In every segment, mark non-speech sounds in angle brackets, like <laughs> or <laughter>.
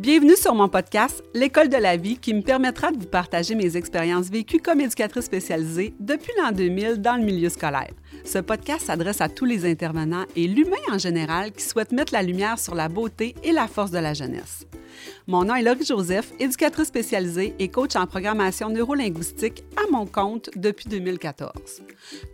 Bienvenue sur mon podcast L'école de la vie qui me permettra de vous partager mes expériences vécues comme éducatrice spécialisée depuis l'an 2000 dans le milieu scolaire. Ce podcast s'adresse à tous les intervenants et l'humain en général qui souhaitent mettre la lumière sur la beauté et la force de la jeunesse. Mon nom est Laurie Joseph, éducatrice spécialisée et coach en programmation neurolinguistique à mon compte depuis 2014.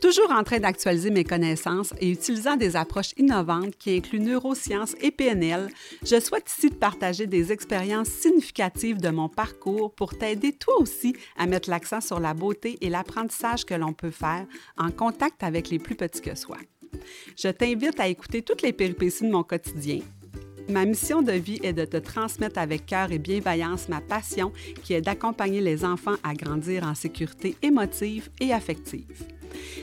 Toujours en train d'actualiser mes connaissances et utilisant des approches innovantes qui incluent neurosciences et PNL, je souhaite ici te partager des expériences significatives de mon parcours pour t'aider toi aussi à mettre l'accent sur la beauté et l'apprentissage que l'on peut faire en contact avec les plus petits que soi. Je t'invite à écouter toutes les péripéties de mon quotidien Ma mission de vie est de te transmettre avec cœur et bienveillance ma passion qui est d'accompagner les enfants à grandir en sécurité émotive et affective.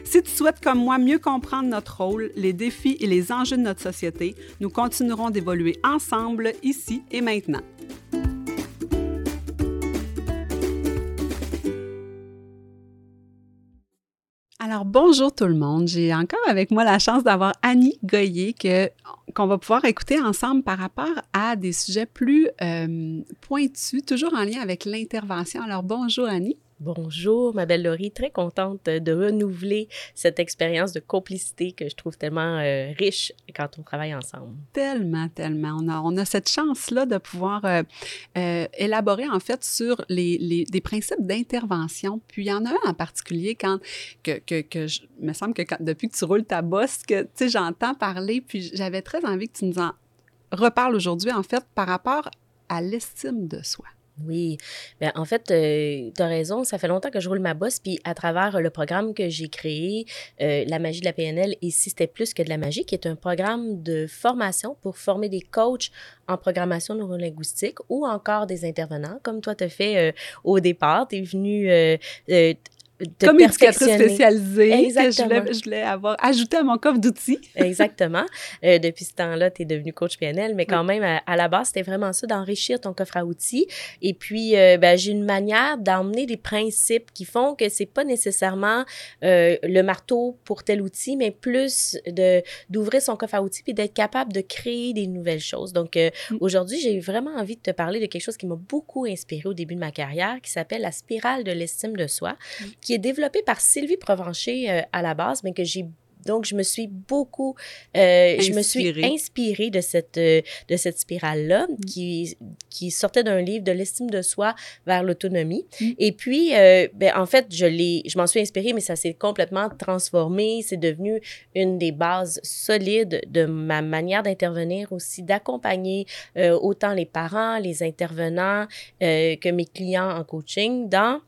Si tu souhaites comme moi mieux comprendre notre rôle, les défis et les enjeux de notre société, nous continuerons d'évoluer ensemble ici et maintenant. Alors, bonjour tout le monde. J'ai encore avec moi la chance d'avoir Annie Goyer que, qu'on va pouvoir écouter ensemble par rapport à des sujets plus euh, pointus, toujours en lien avec l'intervention. Alors, bonjour Annie. Bonjour, ma belle Laurie. Très contente de renouveler cette expérience de complicité que je trouve tellement euh, riche quand on travaille ensemble. Tellement, tellement. On a, cette chance-là de pouvoir euh, euh, élaborer en fait sur les, des principes d'intervention. Puis il y en a un en particulier quand que, que, que je, me semble que depuis que tu roules ta bosse, que tu sais, j'entends parler. Puis j'avais très envie que tu nous en reparles aujourd'hui en fait par rapport à l'estime de soi. Oui, bien, en fait, euh, tu as raison, ça fait longtemps que je roule ma bosse, puis à travers le programme que j'ai créé, euh, La magie de la PNL, et si c'était plus que de la magie, qui est un programme de formation pour former des coachs en programmation neurolinguistique ou encore des intervenants, comme toi as fait euh, au départ. Tu es venu comme éducatrice spécialisée Exactement. que je voulais, avoir ajouté à mon coffre d'outils. <laughs> Exactement. Euh, depuis ce temps-là, tu es devenu coach PNL, mais quand même, à, la base, c'était vraiment ça, d'enrichir ton coffre à outils. Et puis, euh, ben, j'ai une manière d'emmener des principes qui font que c'est pas nécessairement euh, le marteau pour tel outil, mais plus de d'ouvrir son coffre à outils puis d'être capable de créer des nouvelles choses. Donc, mm. aujourd'hui, j'ai vraiment envie de te parler de quelque chose qui m'a beaucoup inspiré au début de ma carrière, qui s'appelle la spirale de l'estime de soi, mm. qui est développé par Sylvie Provencher euh, à la base, mais que j'ai donc, je me suis beaucoup, euh, je me suis inspirée de cette, euh, de cette spirale-là mm. qui, qui sortait d'un livre de l'estime de soi vers l'autonomie. Mm. Et puis, ben, en fait, je l'ai, je m'en suis inspirée, mais ça s'est complètement transformé. C'est devenu une des bases solides de ma manière d'intervenir aussi, d'accompagner autant les parents, les intervenants que mes clients en coaching dans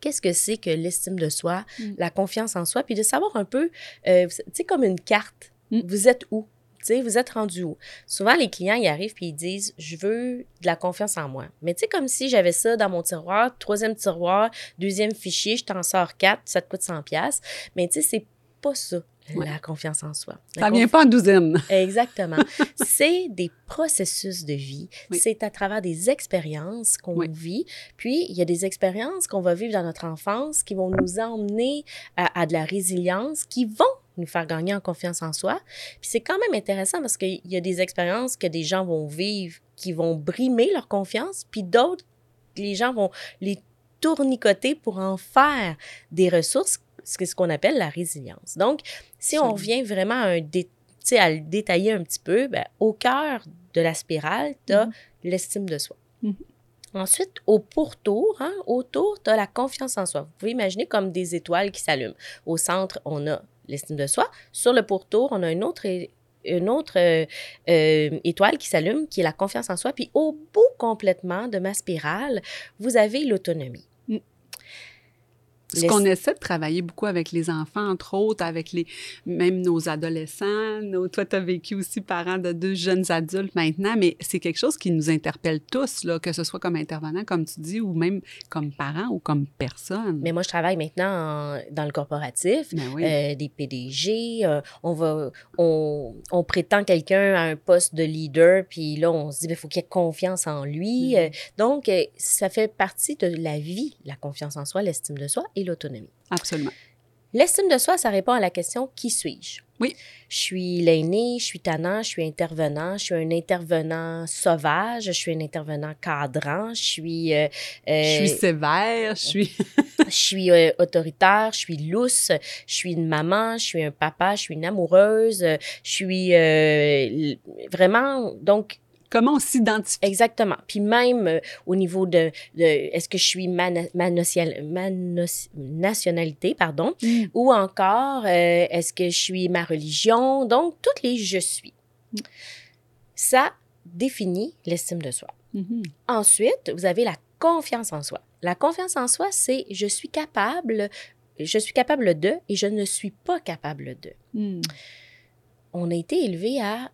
qu'est-ce que c'est que l'estime de soi, mm. la confiance en soi, puis de savoir un peu, euh, tu sais, comme une carte, mm. vous êtes où? Tu sais, vous êtes rendu où? Souvent, les clients, ils arrivent puis ils disent, je veux de la confiance en moi. Mais tu sais, comme si j'avais ça dans mon tiroir, troisième tiroir, deuxième fichier, je t'en sors quatre, ça te coûte 100 pièces. Mais tu sais, c'est pas ça. La confiance en soi. Ça vient pas en douzaine. <laughs> Exactement. c'est des processus de vie. C'est à travers des expériences qu'on vit. Puis, il y a des expériences qu'on va vivre dans notre enfance qui vont nous emmener à, de la résilience, qui vont nous faire gagner en confiance en soi. Puis c'est quand même intéressant parce qu'il y a des expériences que des gens vont vivre qui vont brimer leur confiance, puis d'autres, les gens vont les tournicoter pour en faire des ressources ce qu'on appelle la résilience. Donc, si on revient vraiment à, un à le détailler un petit peu, ben, au cœur de la spirale, tu as mm-hmm. l'estime de soi. Mm-hmm. Ensuite, au pourtour, hein, autour, tu as la confiance en soi. Vous pouvez imaginer comme des étoiles qui s'allument. Au centre, on a l'estime de soi. Sur le pourtour, on a une autre, une autre euh, euh, étoile qui s'allume, qui est la confiance en soi. Puis au bout complètement de ma spirale, vous avez l'autonomie. Ce qu'on essaie de travailler beaucoup avec les enfants, entre autres, avec les, même nos adolescents. Nos, toi, tu as vécu aussi parent de deux jeunes adultes maintenant, mais c'est quelque chose qui nous interpelle tous, là, que ce soit comme intervenant, comme tu dis, ou même comme parent ou comme personne. Mais moi, je travaille maintenant dans le corporatif, ben euh, des PDG. Euh, on, va, on, on prétend quelqu'un à un poste de leader, puis là, on se dit, il ben, faut qu'il ait confiance en lui. Mm-hmm. Euh, donc, ça fait partie de la vie, la confiance en soi, l'estime de soi et l'autonomie. Absolument. L'estime de soi, ça répond à la question qui suis-je? Oui. Je suis l'aîné, je suis tannant, je suis intervenant, je suis un intervenant sauvage, je suis un intervenant cadrant, je suis... euh, Je suis euh, sévère, je suis... <laughs> je suis euh, autoritaire, je suis lousse, je suis une maman, je suis un papa, je suis une amoureuse, euh, je suis euh, vraiment donc Comment on s'identifie? exactement. Puis même euh, au niveau de, de est-ce que je suis ma, nationalité pardon Mm. ou encore euh, est-ce que je suis ma religion? Donc toutes les je suis. Mm. Ça définit l'estime de soi. Mhm. Ensuite, vous avez la confiance en soi. La confiance en soi, c'est je suis capable, je suis capable de et je ne suis pas capable de. Mm. On a été élevé à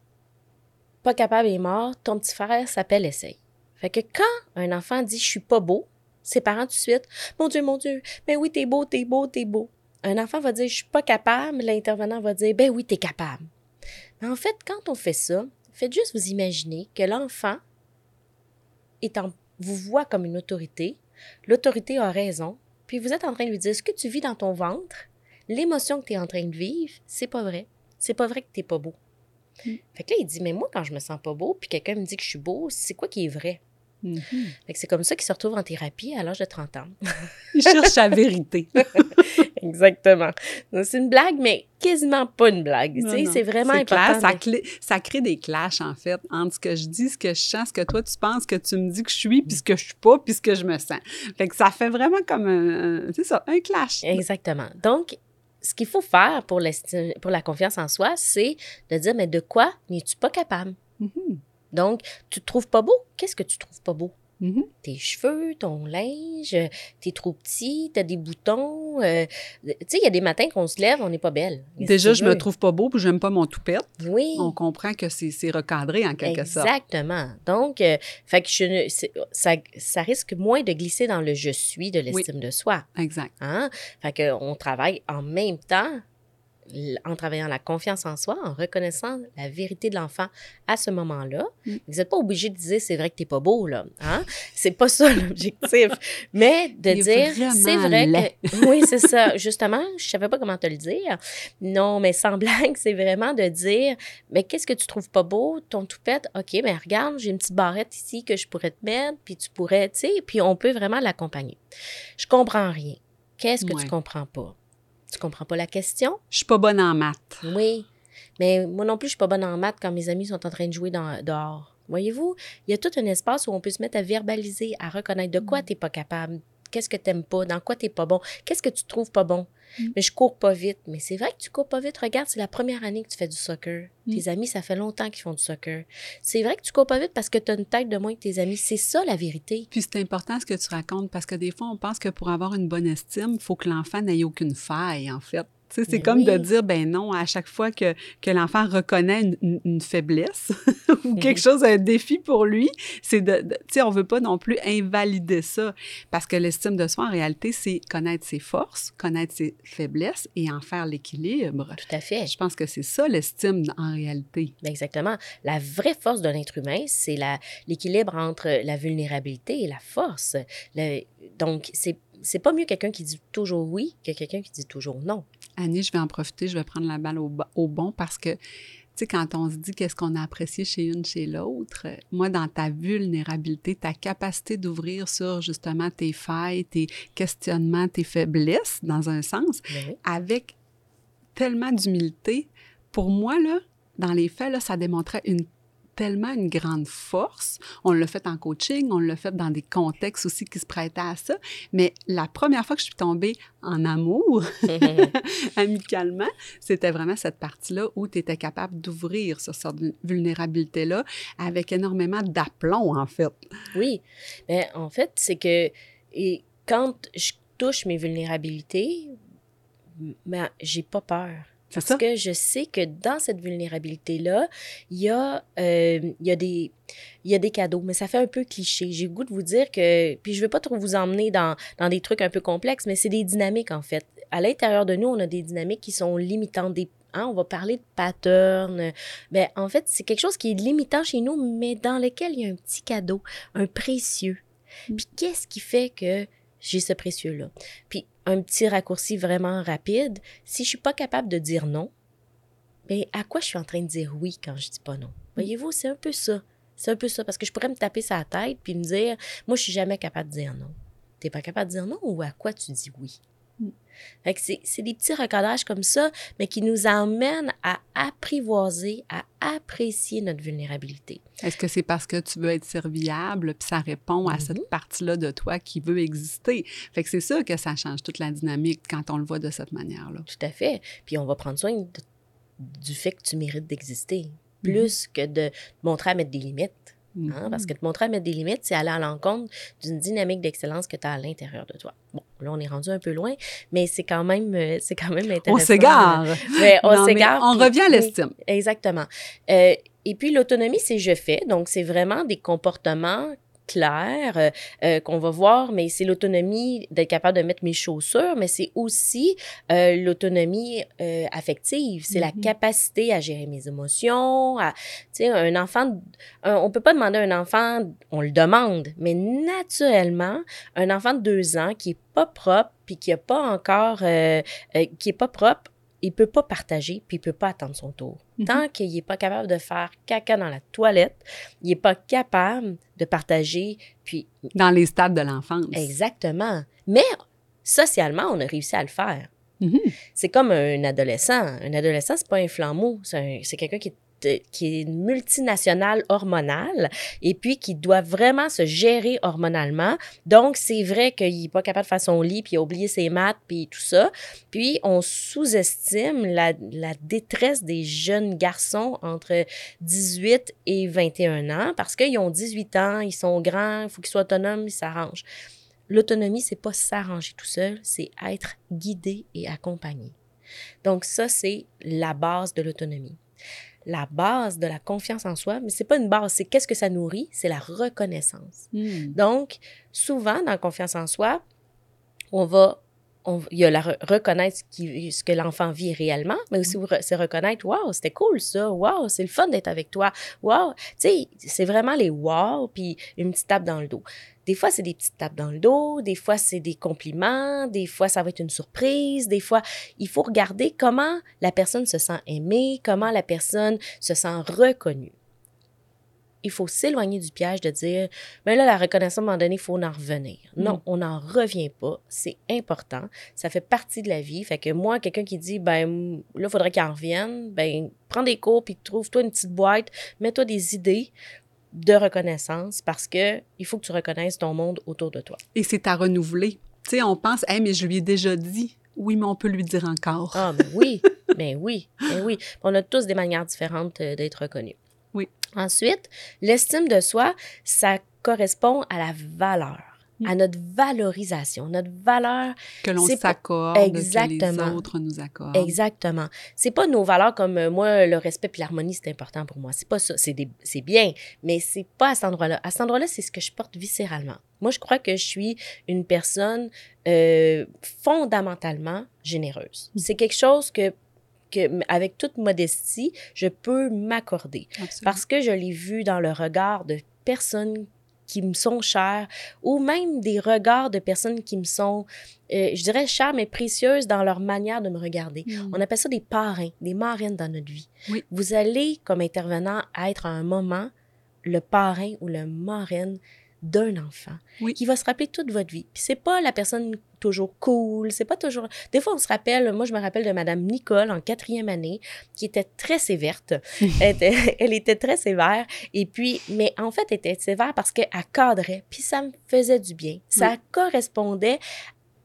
pas capable et mort, ton petit frère s'appelle essaye. Fait que quand un enfant dit je suis pas beau, ses parents tout de suite, mon Dieu, mon Dieu, ben oui, t'es beau, t'es beau, t'es beau. Un enfant va dire je suis pas capable, l'intervenant va dire ben oui, t'es capable. Mais en fait, quand on fait ça, faites juste vous imaginer que l'enfant est en, vous voit comme une autorité, l'autorité a raison, puis vous êtes en train de lui dire ce que tu vis dans ton ventre, l'émotion que tu es en train de vivre, c'est pas vrai. C'est pas vrai que t'es pas beau. Mm. Fait que là, il dit, mais moi, quand je me sens pas beau, puis quelqu'un me dit que je suis beau, c'est quoi qui est vrai? Mhm. Fait que c'est comme ça qu'il se retrouve en thérapie à l'âge de 30 ans. <laughs> Il cherche la vérité. <laughs> Exactement. C'est une blague, mais quasiment pas une blague. C'est vraiment C'est clair, important. ça, crée des clashs, en fait, entre ce que je dis, ce que je sens, ce que toi, tu penses, que tu me dis que je suis, puis ce que je suis pas, puis ce que je me sens. Fait que ça fait vraiment comme un... un- C'est ça, un clash. Exactement. Donc, ce qu'il faut faire pour, la confiance en soi, c'est de dire, mais de quoi n'es-tu pas capable? Mhm. Donc, tu te trouves pas beau? Qu'est-ce que tu trouves pas beau? Mhm. tes cheveux, ton linge, euh, t'es trop petit, t'as des boutons. euh, tu sais, il y a des matins qu'on se lève, on n'est pas belle. Déjà, je tu me veux? trouve pas beau, puis j'aime pas mon toupette. Oui. On comprend que c'est recadré, en quelque sorte. Exactement. Donc, euh, fait que je ça, ça risque moins de glisser dans le je suis de l'estime de soi. Exact. Hein? Fait qu'on travaille en même temps, en travaillant la confiance en soi, en reconnaissant la vérité de l'enfant à ce moment-là. Mm. Vous n'êtes pas obligé de dire c'est vrai que t'es pas beau, là. Hein? C'est pas ça <laughs> l'objectif. Mais de dire c'est vrai laid. que. <laughs> Oui, c'est ça. Justement, je savais pas comment te le dire. Non, mais sans blague, c'est vraiment de dire mais qu'est-ce que tu trouves pas beau? Ton toupette, OK, mais regarde, j'ai une petite barrette ici que je pourrais te mettre, puis tu pourrais, tu sais, puis on peut vraiment l'accompagner. Je comprends rien. Qu'est-ce que Ouais. tu comprends pas? Tu comprends pas la question? Je suis pas bonne en maths. Oui. Mais moi non plus, je suis pas bonne en maths quand mes amis sont en train de jouer dans, dehors. Voyez-vous, il y a tout un espace où on peut se mettre à verbaliser, à reconnaître de quoi tu n'es pas capable, qu'est-ce que tu n'aimes pas, dans quoi tu n'es pas bon, qu'est-ce que tu trouves pas bon? Mm. Mais je cours pas vite. Mais c'est vrai que tu cours pas vite. Regarde, c'est la première année que tu fais du soccer. Mm. Tes amis, ça fait longtemps qu'ils font du soccer. C'est vrai que tu cours pas vite parce que tu as une tête de moins que tes amis. C'est ça la vérité. Puis c'est important ce que tu racontes parce que des fois, on pense que pour avoir une bonne estime, il faut que l'enfant n'ait aucune faille, en fait. C'est Mais comme de dire, ben non, à chaque fois que, que l'enfant reconnaît une, une- une faiblesse <laughs> ou quelque chose, un défi pour lui, c'est de, de- tu sais, on veut pas non plus invalider ça parce que l'estime de soi, en réalité, c'est connaître ses forces, connaître ses faiblesses et en faire l'équilibre. Tout à fait. Je pense que c'est ça l'estime en réalité. Ben, Exactement. La vraie force de l'être humain, c'est l'équilibre entre la vulnérabilité et la force. Le- donc, c'est c'est pas mieux quelqu'un qui dit toujours oui que quelqu'un qui dit toujours non. Annie, je vais en profiter, je vais prendre la balle au, bon parce que, tu sais, quand on se dit qu'est-ce qu'on a apprécié chez une, chez l'autre, euh, moi, dans ta vulnérabilité, ta capacité d'ouvrir sur justement tes failles, tes questionnements, tes faiblesses, dans un sens, Ben oui. avec tellement d'humilité, pour moi, là, dans les faits, là, ça démontrait une tellement une grande force. On l'a fait en coaching, on l'a fait dans des contextes aussi qui se prêtaient à ça. Mais la première fois que je suis tombée en amour, <laughs> <laughs> amicalement, c'était vraiment cette partie-là où tu étais capable d'ouvrir sur cette vulnérabilité-là avec énormément d'aplomb, en fait. oui. Mais en fait, c'est que et quand je touche mes vulnérabilités, ben, j'ai pas peur. Parce ça? que je sais que dans cette vulnérabilité-là, il y, a, euh, il y, a des- il y a des cadeaux, mais ça fait un peu cliché. J'ai le goût de vous dire que, puis je ne veux pas trop vous emmener dans, dans des trucs un peu complexes, mais c'est des dynamiques en fait. À l'intérieur de nous, on a des dynamiques qui sont limitantes. Des, hein, on va parler de patterns. Mais en fait, c'est quelque chose qui est limitant chez nous, mais dans lequel il y a un petit cadeau, un précieux. Mm. Puis qu'est-ce qui fait que j'ai ce précieux-là? Puis un petit raccourci vraiment rapide, si je suis pas capable de dire non, Mais à quoi je suis en train de dire oui quand je dis pas non? Voyez-vous, c'est un peu ça. C'est un peu ça. Parce que je pourrais me taper sa tête puis me dire, moi, je suis jamais capable de dire non. T'es pas capable de dire non ou à quoi tu dis oui? Fait que c'est des petits recadrages comme ça, mais qui nous emmènent à apprivoiser, à apprécier notre vulnérabilité. Est-ce que c'est parce que tu veux être serviable, puis ça répond à cette mm-hmm. partie-là de toi qui veut exister? Fait que c'est ça que ça change toute la dynamique quand on le voit de cette manière-là. Tout à fait. Puis on va prendre soin du fait que tu mérites d'exister, mm-hmm. plus que de montrer à mettre des limites. Hein, parce mm-hmm. que te montrer à mettre des limites, c'est aller à l'encontre d'une dynamique d'excellence que tu as à l'intérieur de toi. Bon, là, on est rendu un peu loin, mais c'est quand même, euh, c'est quand même intéressant. On s'égare. on s'égare. On revient à l'estime. exactement. Euh, et puis, l'autonomie, c'est je fais. Donc, c'est vraiment des comportements clair euh, euh, qu'on va voir, mais c'est l'autonomie d'être capable de mettre mes chaussures, mais c'est aussi euh, l'autonomie affective. C'est la mm-hmm. capacité à gérer mes émotions. À, tu sais, un enfant, on peut pas demander à un enfant, on le demande, mais naturellement, un enfant de deux ans qui est pas propre puis qui a pas encore, qui est pas propre, il peut pas partager, puis il peut pas attendre son tour. Mhm. Tant qu'il n'est pas capable de faire caca dans la toilette, il n'est pas capable de partager, puis... Dans les stades de l'enfance. Exactement. Mais socialement, on a réussi à le faire. Mhm. C'est comme un adolescent. Un adolescent, c'est pas un flambeau. C'est quelqu'un qui est qui est une multinationale hormonale et puis qui doit vraiment se gérer hormonalement. Donc, c'est vrai qu'il n'est pas capable de faire son lit, puis il a oublié ses maths, puis tout ça. Puis, on sous-estime la, détresse des jeunes garçons entre 18 et 21 ans parce qu'ils ont 18 ans, ils sont grands, il faut qu'ils soient autonomes, ils s'arrangent. L'autonomie, c'est pas s'arranger tout seul, c'est être guidé et accompagné. Donc ça, c'est la base de l'autonomie la base de la confiance en soi, mais c'est pas une base, c'est qu'est-ce que ça nourrit, c'est la reconnaissance. Hmm. Donc, souvent, dans la confiance en soi, on va il y a la reconnaître ce, que l'enfant vit réellement, mais aussi se reconnaître, waouh, c'était cool ça, waouh, c'est le fun d'être avec toi, waouh, tu sais, c'est vraiment les waouh, puis une petite tape dans le dos. Des fois, c'est des petites tapes dans le dos, des fois, c'est des compliments, des fois, ça va être une surprise, des fois, il faut regarder comment la personne se sent aimée, comment la personne se sent reconnue. Il faut s'éloigner du piège de dire, mais là, la reconnaissance, à un moment donné, il faut en revenir. Non, mm. on n'en revient pas. C'est important. Ça fait partie de la vie. Fait que moi, quelqu'un qui dit, ben là, il faudrait qu'il en revienne, ben prends des cours, puis trouve-toi une petite boîte, mets-toi des idées de reconnaissance parce que il faut que tu reconnaisses ton monde autour de toi. Et c'est à renouveler. Tu sais, on pense, hey, mais je lui ai déjà dit. Oui, mais on peut lui dire encore. Ah, mais oui, mais <laughs> oui, mais oui. On a tous des manières différentes euh, d'être reconnus. Oui. Ensuite, l'estime de soi, ça correspond à la valeur à notre valorisation, notre valeur. Que l'on s'accorde, que les autres nous accordent. Exactement. C'est pas nos valeurs comme euh, moi, le respect et l'harmonie, c'est important pour moi. C'est pas ça. C'est bien, mais c'est pas à cet endroit-là. À cet endroit-là, c'est ce que je porte viscéralement. Moi, je crois que je suis une personne euh, fondamentalement généreuse. Mm. C'est quelque chose que que, avec toute modestie, je peux m'accorder. Parce que je l'ai vu dans le regard de personnes qui me sont chères ou même des regards de personnes qui me sont, euh, je dirais, chères mais précieuses dans leur manière de me regarder. Mm. On appelle ça des parrains, des marraines dans notre vie. Vous allez, comme intervenant, être à un moment le parrain ou le marraine d'un enfant qui va se rappeler toute votre vie. Puis c'est pas la personne toujours cool, c'est pas toujours... Des fois, on se rappelle, moi, je me rappelle de Madame Nicole en quatrième année, qui était très sévère. <laughs> elle, était, très sévère. Et puis, mais en fait, elle était sévère parce qu'elle cadrait, puis ça me faisait du bien. Ça correspondait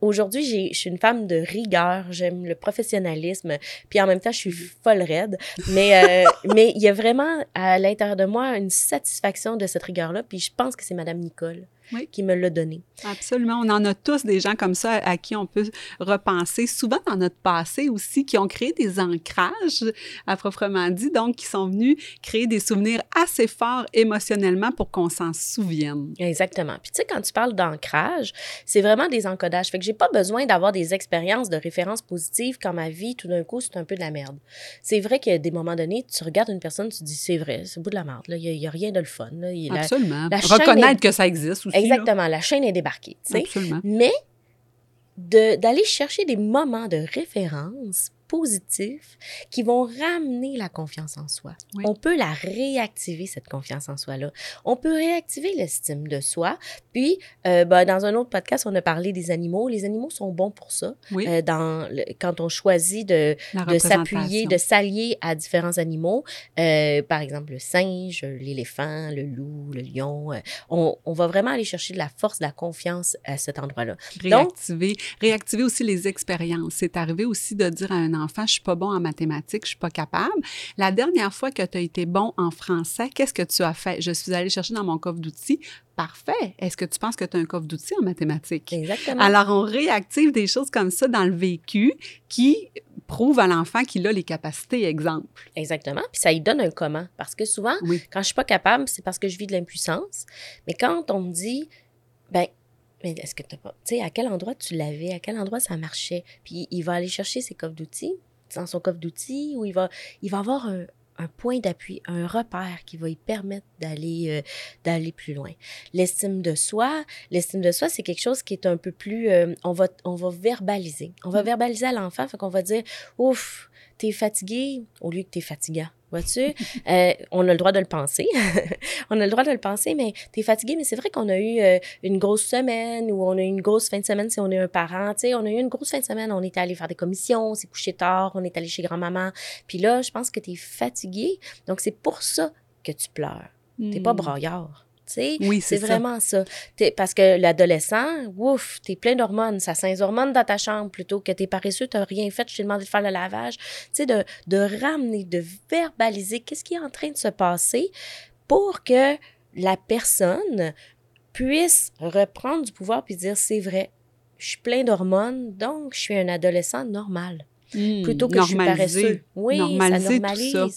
aujourd'hui, je suis une femme de rigueur, j'aime le professionnalisme, puis en même temps, je suis folle raide. Mais, euh, <laughs> mais il y a vraiment à l'intérieur de moi une satisfaction de cette rigueur-là, puis je pense que c'est Madame Nicole qui me l'a donné. Absolument. On en a tous des gens comme ça à qui on peut repenser, souvent dans notre passé aussi, qui ont créé des ancrages, à proprement dit, donc qui sont venus créer des souvenirs assez forts émotionnellement pour qu'on s'en souvienne. Exactement. Puis tu sais, quand tu parles d'ancrage, c'est vraiment des encodages. Fait que j'ai pas besoin d'avoir des expériences de référence positives quand ma vie, tout d'un coup, c'est un peu de la merde. C'est vrai qu'à des moments donnés, tu regardes une personne, tu dis, c'est vrai, c'est bout de la merde. Il n'y a, rien de le fun. Absolument. Reconnaître que ça existe aussi. Exactement. La chaîne est débarquée. Absolument. Mais d'aller chercher des moments de référence positifs qui vont ramener la confiance en soi. Oui. On peut la réactiver, cette confiance en soi-là. On peut réactiver l'estime de soi. Puis, euh, ben, dans un autre podcast, on a parlé des animaux. Les animaux sont bons pour ça. Oui, Euh, dans le- quand on choisit de, s'appuyer, de s'allier à différents animaux, euh, par exemple le singe, l'éléphant, le loup, le lion, on, on va vraiment aller chercher de la force, de la confiance à cet endroit-là. Réactiver, réactiver aussi les expériences. C'est arrivé aussi de dire à un enfant, je suis pas bon en mathématiques, je suis pas capable. La dernière fois que tu as été bon en français, qu'est-ce que tu as fait? Je suis allée chercher dans mon coffre d'outils. Parfait. Est-ce que tu penses que tu as un coffre d'outils en mathématiques? Exactement. Alors, on réactive des choses comme ça dans le vécu qui prouvent à l'enfant qu'il a les capacités, exemple. Exactement. Puis ça lui donne un comment. Parce que souvent, Oui. quand je suis pas capable, c'est parce que je vis de l'impuissance. Mais quand on me dit, ben, mais est-ce que tu pas, tu sais, à quel endroit tu l'avais, à quel endroit ça marchait, puis il va aller chercher ses coffres d'outils, dans son coffre d'outils, où il va, il va avoir un, un point d'appui, un repère qui va lui permettre d'aller euh, d'aller plus loin. L'estime de soi, l'estime de soi, c'est quelque chose qui est un peu plus, euh, on va on va verbaliser, on va Mm. verbaliser à l'enfant, fait qu'on va dire, ouf, t'es fatigué au lieu que t'es fatigant. Vois-tu? Euh, on a le droit de le penser. <laughs> on a le droit de le penser, mais t'es fatigué. Mais c'est vrai qu'on a eu euh, une grosse semaine ou on a eu une grosse fin de semaine si on est un parent. Tu sais, on a eu une grosse fin de semaine. On est allé faire des commissions, on s'est couché tard, on est allé chez grand-maman. Puis là, je pense que t'es fatigué. Donc, c'est pour ça que tu pleures. T'es pas Hmm. Sais, Oui, c'est vraiment ça. Parce que l'adolescent, ouf, t'es plein d'hormones. Ça sent les hormones dans ta chambre plutôt que t'es paresseux, t'as rien fait, je t'ai demandé de faire le lavage. Tu sais, de, de ramener, de verbaliser qu'est-ce qui est en train de se passer pour que la personne puisse reprendre du pouvoir puis dire c'est vrai, je suis plein d'hormones, donc je suis un adolescent normal. Hmm. Plutôt que je suis Normaliser. paresseux. Oui, Normaliser ça tout normalise. ça.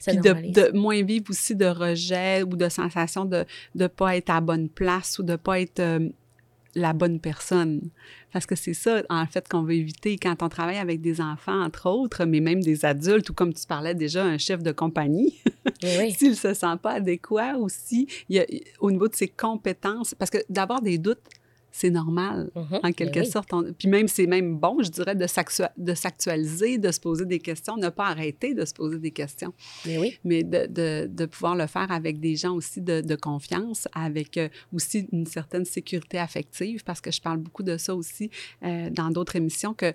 Ça Puis de, normalise. de moins vivre aussi de rejet ou de sensation de ne pas être à la bonne place ou de ne pas être euh, la bonne personne. Parce que c'est ça, en fait, qu'on veut éviter quand on travaille avec des enfants, entre autres, mais même des adultes, ou comme tu parlais déjà, un chef de compagnie, Oui, <laughs> oui. s'il ne se sent pas adéquat aussi, il y a, au niveau de ses compétences, parce que d'avoir des doutes, c'est normal Mhm. en quelque Ben oui. sorte. on- puis même, c'est même bon, je dirais, de s'actua- de s'actualiser, de se poser des questions, ne pas arrêter de se poser des questions, Mais oui. mais de, de- de pouvoir le faire avec des gens aussi de, de confiance, avec euh, aussi une certaine sécurité affective, parce que je parle beaucoup de ça aussi euh, dans d'autres émissions, que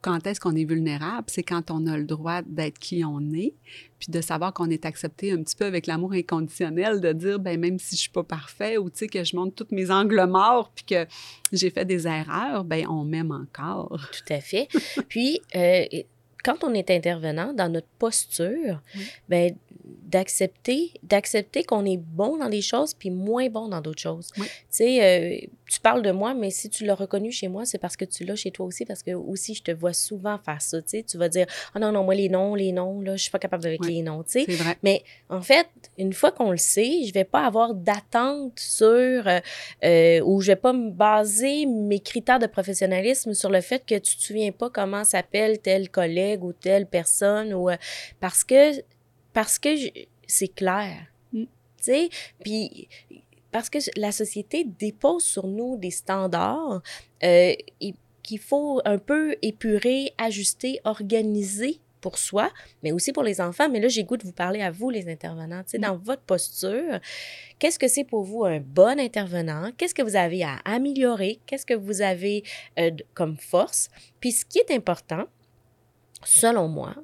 quand est-ce qu'on est vulnérable, c'est quand on a le droit d'être qui on est, puis de savoir qu'on est accepté un petit peu avec l'amour inconditionnel, de dire, ben même si je suis pas parfait, ou tu sais, que je montre tous mes angles morts, puis que j'ai fait des erreurs, ben on m'aime encore. Tout à fait. Puis, euh, quand on est intervenant dans notre posture, ben, d'accepter d'accepter qu'on est bon dans des choses puis moins bon dans d'autres choses. Oui. Tu sais, euh, tu parles de moi, mais si tu l'as reconnu chez moi, c'est parce que tu l'as chez toi aussi, parce que aussi, je te vois souvent faire ça, tu sais. Tu vas dire, ah non, non, moi, les noms, les noms, là, je suis pas capable avec Oui. les noms, tu sais. Mais en fait, une fois qu'on le sait, je vais pas avoir d'attente sur euh, euh, ou je vais pas me baser mes critères de professionnalisme sur le fait que tu te souviens pas comment s'appelle tel collègue ou telle personne ou euh, parce que parce que c'est clair. Mm. Tu sais, puis parce que la société dépose sur nous des standards euh, qu'il faut un peu épurer, ajuster, organiser pour soi, mais aussi pour les enfants. Mais là, j'ai goût de vous parler à vous, les intervenants. Tu sais, Mm. dans votre posture, qu'est-ce que c'est pour vous un bon intervenant? Qu'est-ce que vous avez à améliorer? Qu'est-ce que vous avez euh, comme force? Puis ce qui est important, selon moi,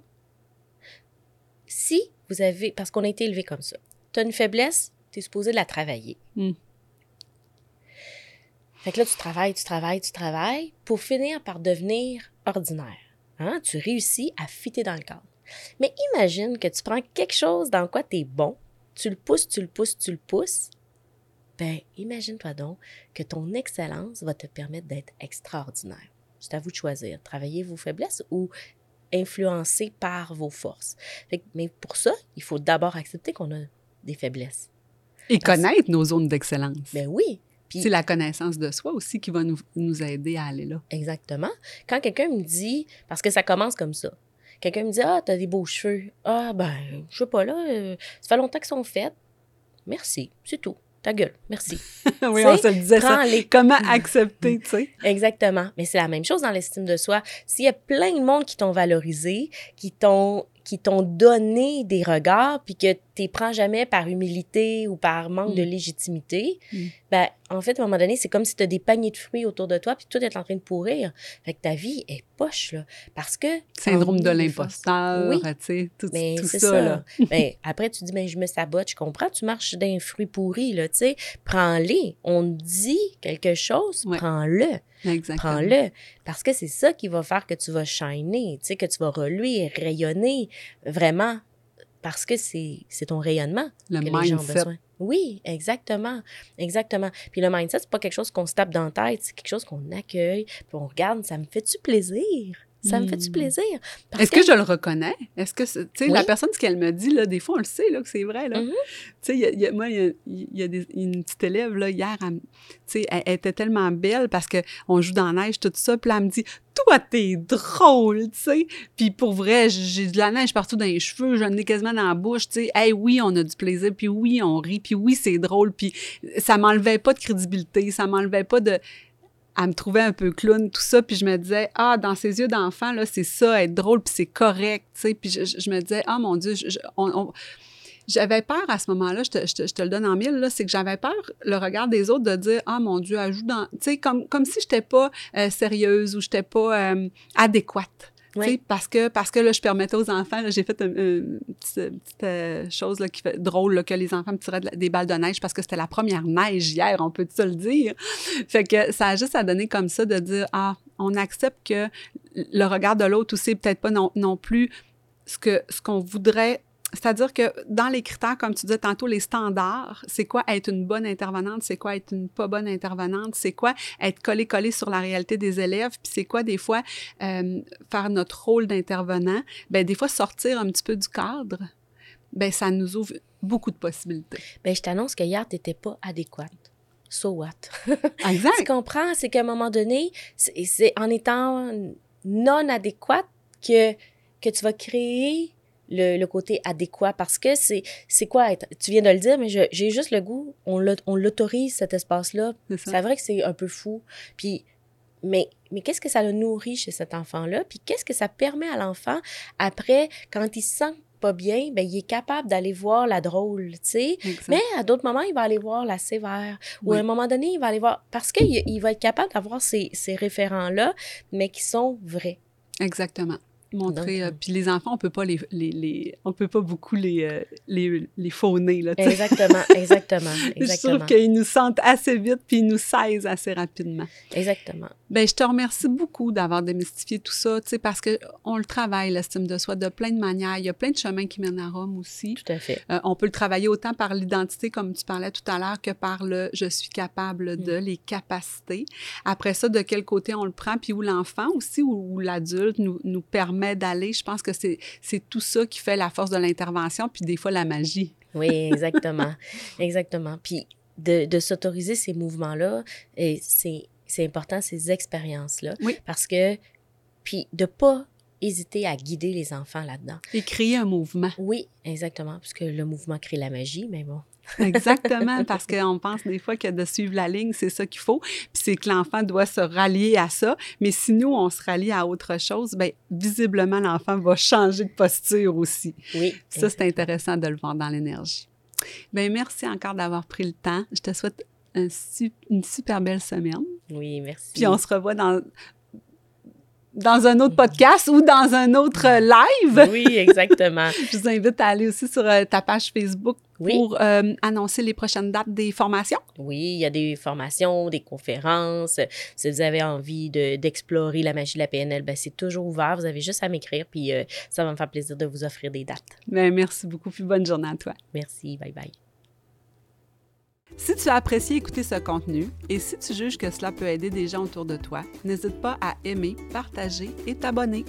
si vous avez, parce qu'on a été élevé comme ça, tu as une faiblesse, tu es supposé la travailler. Mm. Fait que là, tu travailles, tu travailles, tu travailles pour finir par devenir ordinaire. Hein? Tu réussis à fitter dans le cadre. Mais imagine que tu prends quelque chose dans quoi tu es bon, tu le pousses, tu le pousses, tu le pousses. Ben, imagine-toi donc que ton excellence va te permettre d'être extraordinaire. C'est à vous de choisir. Travailler vos faiblesses ou influencer par vos forces. Fait que- mais pour ça, il faut d'abord accepter qu'on a des faiblesses. Et Parce- connaître nos zones d'excellence. Ben oui. Puis, C'est la connaissance de soi aussi qui va nous, nous aider à aller là. Exactement. Quand quelqu'un me dit, parce que ça commence comme ça, quelqu'un me dit Ah, t'as des beaux cheveux. Ah, ben, je sais pas, là, euh, ça fait longtemps qu'ils sont faits. Merci, c'est tout. Ta gueule, merci. <laughs> oui, on se le disait ça. Prends-les. Comment accepter, tu sais? <laughs> Exactement. Mais c'est la même chose dans l'estime de soi. S'il y a plein de monde qui t'ont valorisé, qui t'ont qui t'ont donné des regards, puis que tu prends jamais par humilité ou par manque de Mm. légitimité, Mm. Ben, en fait, à un moment donné, c'est comme si tu as des paniers de fruits autour de toi, puis tout est en train de pourrir. Fait que ta vie est poche, là. Parce que... Syndrome de l'imposteur, Oui. tu sais, tout, tout ça, ça. là. <laughs> Ben, après, tu dis, ben, je me sabote, je comprends, tu marches d'un fruit pourri, là, tu sais. Prends-les. On dit quelque chose, Ouais. prends-le. Exactement. Prends-le. Parce que c'est ça qui va faire que tu vas shiner, tu sais, que tu vas reluire, rayonner, vraiment. Parce que c'est ton rayonnement Le que les gens ont mindset. besoin. Oui, exactement. Exactement. Puis le mindset, c'est pas quelque chose qu'on se tape dans la tête, c'est quelque chose qu'on accueille, puis on regarde, ça me fait-tu plaisir? Ça me fait-tu plaisir? Est-ce que je le reconnais? Est-ce que, tu sais, la personne, ce qu'elle me dit, là, des fois, on le sait, là, que c'est vrai, là. Mhm. Tu sais, y a- il y a- moi, il y y a des- une petite élève, là, hier, tu sais, elle, elle était tellement belle parce qu'on joue dans la neige, tout ça, puis là, elle me dit « Toi, t'es drôle! » tu sais. Puis pour vrai, j'ai de la neige partout dans les cheveux, j'en ai quasiment dans la bouche, tu sais. « Hey, oui, on a du plaisir, puis oui, on rit, puis oui, c'est drôle. » Puis ça m'enlevait pas de crédibilité, ça m'enlevait pas de elle me trouvait un peu clown, tout ça, puis je me disais, ah, dans ses yeux d'enfant, là, c'est ça, être drôle, puis c'est correct, tu sais, puis je, je- je me disais, ah, mon Dieu, je- je- j'avais peur à ce moment-là, je te, je te- je te le donne en mille, là, c'est que j'avais peur, le regard des autres, de dire, ah, mon Dieu, joue dans, tu sais, comme, comme si j'étais pas euh, sérieuse ou j'étais pas euh, adéquate. Oui. Parce que, parce que là, je permettais aux enfants, j'ai fait une, une petite, petite, euh, chose là, qui fait drôle, là, que les enfants me tiraient de des balles de neige parce que c'était la première neige hier, on peut se le dire? Fait que ça a juste à donner comme ça de dire, ah, on accepte que le regard de l'autre aussi, peut-être pas non, non plus ce que ce qu'on voudrait. C'est-à-dire que dans les critères, comme tu disais tantôt, les standards, c'est quoi être une bonne intervenante, c'est quoi être une pas bonne intervenante, c'est quoi être collé-collé sur la réalité des élèves, puis c'est quoi des fois euh, faire notre rôle d'intervenant, ben des fois sortir un petit peu du cadre, ben ça nous ouvre beaucoup de possibilités. Ben, je t'annonce que hier, t'étais pas adéquate. So what? <laughs> Tu Exact. comprends? C'est qu'à un moment donné, c'est c'est en étant non adéquate que, que tu vas créer le, le côté adéquat parce que c'est c'est quoi être tu viens de le dire mais je- j'ai juste le goût on l'aut- on l'autorise cet espace là C'est vrai que c'est un peu fou puis mais mais qu'est-ce que ça le nourrit chez cet enfant là puis qu'est-ce que ça permet à l'enfant après quand il se sent pas bien ben il est capable d'aller voir la drôle tu sais mais à d'autres moments, il va aller voir la sévère. Ou à un moment donné, il va aller voir. Parce qu'il il va être capable d'avoir ces, ces référents-là, mais qui sont vrais. Exactement. Montrer. Donc, euh, puis les enfants, on peut pas les, les, les- on peut pas beaucoup les, euh, les, les fauner, là, sais. Exactement, <laughs> exactement, Je exactement. trouve qu'ils nous sentent assez vite puis ils nous saisent assez rapidement. Exactement. Ben, je te remercie beaucoup d'avoir démystifié tout ça, tu sais, parce que on le travaille, l'estime de soi, de plein de manières. Il y a plein de chemins qui mènent à Rome aussi. Tout à fait. Euh, on peut le travailler autant par l'identité, comme tu parlais tout à l'heure, que par le je suis capable de, les capacités. Après ça, de quel côté on le prend, puis où l'enfant aussi, ou, ou l'adulte nous, nous permet d'aller. Je pense que c'est c'est tout ça qui fait la force de l'intervention, puis des fois la magie. Oui, exactement. <laughs> exactement. Puis de, de s'autoriser ces mouvements-là, c'est c'est important, ces expériences-là. Oui. Parce que, puis de pas hésiter à guider les enfants là-dedans. Et créer un mouvement. Oui, exactement, parce que le mouvement crée la magie, mais bon. Exactement, <laughs> parce qu'on pense des fois que de suivre la ligne, c'est ça qu'il faut. Puis c'est que l'enfant doit se rallier à ça. Mais si nous, on se rallie à autre chose, bien, visiblement, l'enfant va changer de posture aussi. Oui. Ça, c'est intéressant de le voir dans l'énergie. Bien, merci encore d'avoir pris le temps. Je te souhaite un une super belle semaine. Oui, merci. Puis on se revoit dans, dans un autre podcast ou dans un autre live. Oui, exactement. <laughs> Je vous invite à aller aussi sur euh, ta page Facebook Oui. pour euh, annoncer les prochaines dates des formations? Oui, il y a des formations, des conférences. Si vous avez envie de- d'explorer la magie de la PNL, ben, c'est toujours ouvert. Vous avez juste à m'écrire, puis euh, ça va me faire plaisir de vous offrir des dates. Bien, merci beaucoup, puis bonne journée à toi. Merci, bye bye. Si tu as apprécié écouter ce contenu et si tu juges que cela peut aider des gens autour de toi, n'hésite pas à aimer, partager et t'abonner.